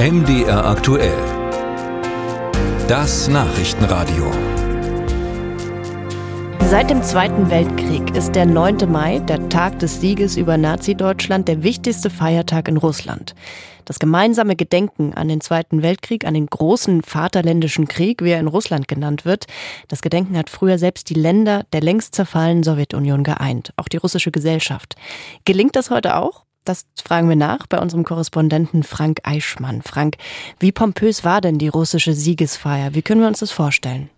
MDR aktuell. Das Nachrichtenradio. Seit dem Zweiten Weltkrieg ist der 9. Mai, der Tag des Sieges über Nazi-Deutschland, der wichtigste Feiertag in Russland. Das gemeinsame Gedenken an den Zweiten Weltkrieg, an den großen Vaterländischen Krieg, wie er in Russland genannt wird, das Gedenken hat früher selbst die Länder der längst zerfallenen Sowjetunion geeint, auch die russische Gesellschaft. Gelingt das heute auch? Das fragen wir nach bei unserem Korrespondenten Frank Eichmann. Frank, wie pompös war denn die russische Siegesfeier? Wie können wir uns das vorstellen?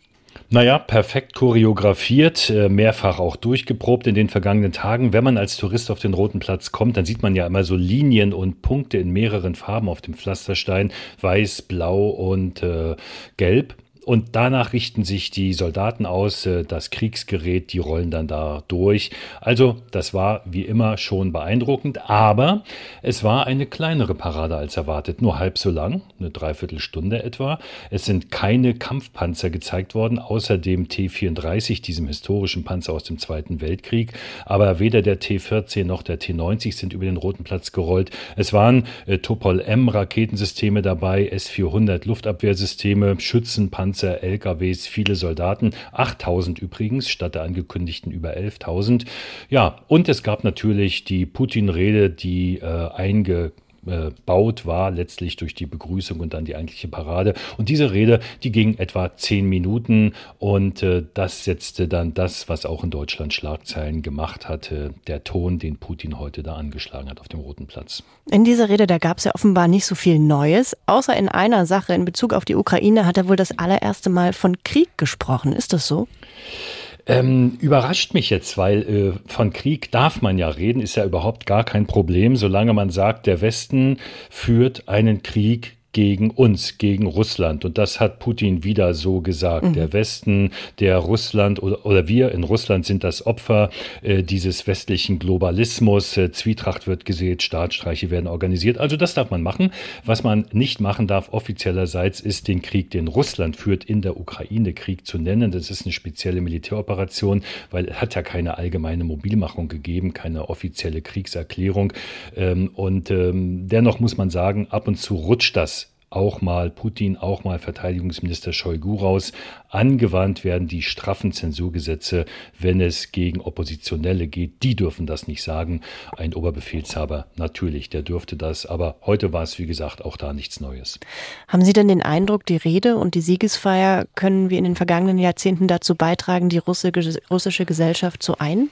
Naja, perfekt choreografiert, äh, mehrfach auch durchgeprobt in den vergangenen Tagen. Wenn man als Tourist auf den Roten Platz kommt, dann sieht man ja immer so Linien und Punkte in mehreren Farben auf dem Pflasterstein. Weiß, blau und äh, gelb. Und danach richten sich die Soldaten aus, äh, das Kriegsgerät, die rollen dann da durch. Also das war wie immer schon beeindruckend, aber es war eine kleinere Parade als erwartet, nur halb so lang, eine Dreiviertelstunde etwa. Es sind keine Kampfpanzer gezeigt worden, außer dem T-34, diesem historischen Panzer aus dem Zweiten Weltkrieg. Aber weder der T-14 noch der T-90 sind über den Roten Platz gerollt. Es waren äh, Topol-M-Raketensysteme dabei, S-400 Luftabwehrsysteme, Schützenpanzer, Panzer, LKWs, viele Soldaten, 8000 übrigens, statt der angekündigten über 11.000. Ja, und es gab natürlich die Putin-Rede, die äh, einge baut war, letztlich durch die Begrüßung und dann die eigentliche Parade. Und diese Rede, die ging etwa zehn Minuten und äh, das setzte dann das, was auch in Deutschland Schlagzeilen gemacht hatte, der Ton, den Putin heute da angeschlagen hat auf dem Roten Platz. In dieser Rede, da gab es ja offenbar nicht so viel Neues, außer in einer Sache in Bezug auf die Ukraine hat er wohl das allererste Mal von Krieg gesprochen. Ist das so? Ähm, überrascht mich jetzt, weil äh, von Krieg darf man ja reden, ist ja überhaupt gar kein Problem, solange man sagt, der Westen führt einen Krieg gegen uns, gegen Russland. Und das hat Putin wieder so gesagt. Mhm. Der Westen, der Russland oder, oder wir in Russland sind das Opfer äh, dieses westlichen Globalismus. Äh, Zwietracht wird gesät, Staatsstreiche werden organisiert. Also das darf man machen. Was man nicht machen darf offiziellerseits ist den Krieg, den Russland führt, in der Ukraine Krieg zu nennen. Das ist eine spezielle Militäroperation, weil es hat ja keine allgemeine Mobilmachung gegeben, keine offizielle Kriegserklärung. Ähm, und ähm, dennoch muss man sagen, ab und zu rutscht das auch mal Putin, auch mal Verteidigungsminister Shoigu raus. Angewandt werden die straffen Zensurgesetze, wenn es gegen Oppositionelle geht. Die dürfen das nicht sagen. Ein Oberbefehlshaber natürlich, der dürfte das. Aber heute war es, wie gesagt, auch da nichts Neues. Haben Sie denn den Eindruck, die Rede und die Siegesfeier können wir in den vergangenen Jahrzehnten dazu beitragen, die russische Gesellschaft zu ein?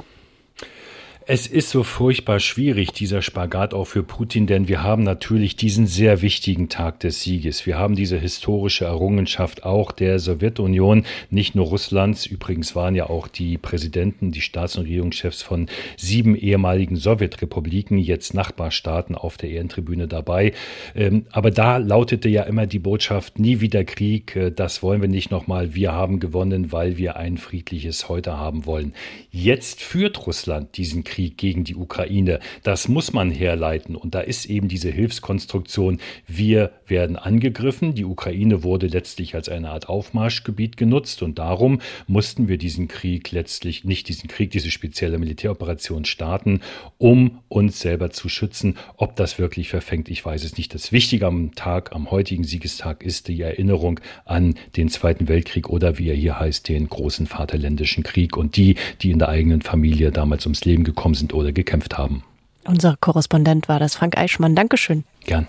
Es ist so furchtbar schwierig, dieser Spagat auch für Putin, denn wir haben natürlich diesen sehr wichtigen Tag des Sieges. Wir haben diese historische Errungenschaft auch der Sowjetunion, nicht nur Russlands. Übrigens waren ja auch die Präsidenten, die Staats- und Regierungschefs von sieben ehemaligen Sowjetrepubliken, jetzt Nachbarstaaten auf der Ehrentribüne dabei. Ähm, aber da lautete ja immer die Botschaft, nie wieder Krieg, äh, das wollen wir nicht nochmal. Wir haben gewonnen, weil wir ein friedliches Heute haben wollen. Jetzt führt Russland diesen Krieg Krieg gegen die Ukraine. Das muss man herleiten. Und da ist eben diese Hilfskonstruktion, wir werden angegriffen. Die Ukraine wurde letztlich als eine Art Aufmarschgebiet genutzt. Und darum mussten wir diesen Krieg letztlich, nicht diesen Krieg, diese spezielle Militäroperation starten, um uns selber zu schützen. Ob das wirklich verfängt, ich weiß es nicht. Das Wichtige am Tag, am heutigen Siegestag ist die Erinnerung an den Zweiten Weltkrieg oder wie er hier heißt, den großen Vaterländischen Krieg und die, die in der eigenen Familie damals ums Leben gekommen gekommen sind oder gekämpft haben. Unser Korrespondent war das, Frank Eichmann. Dankeschön. Gern.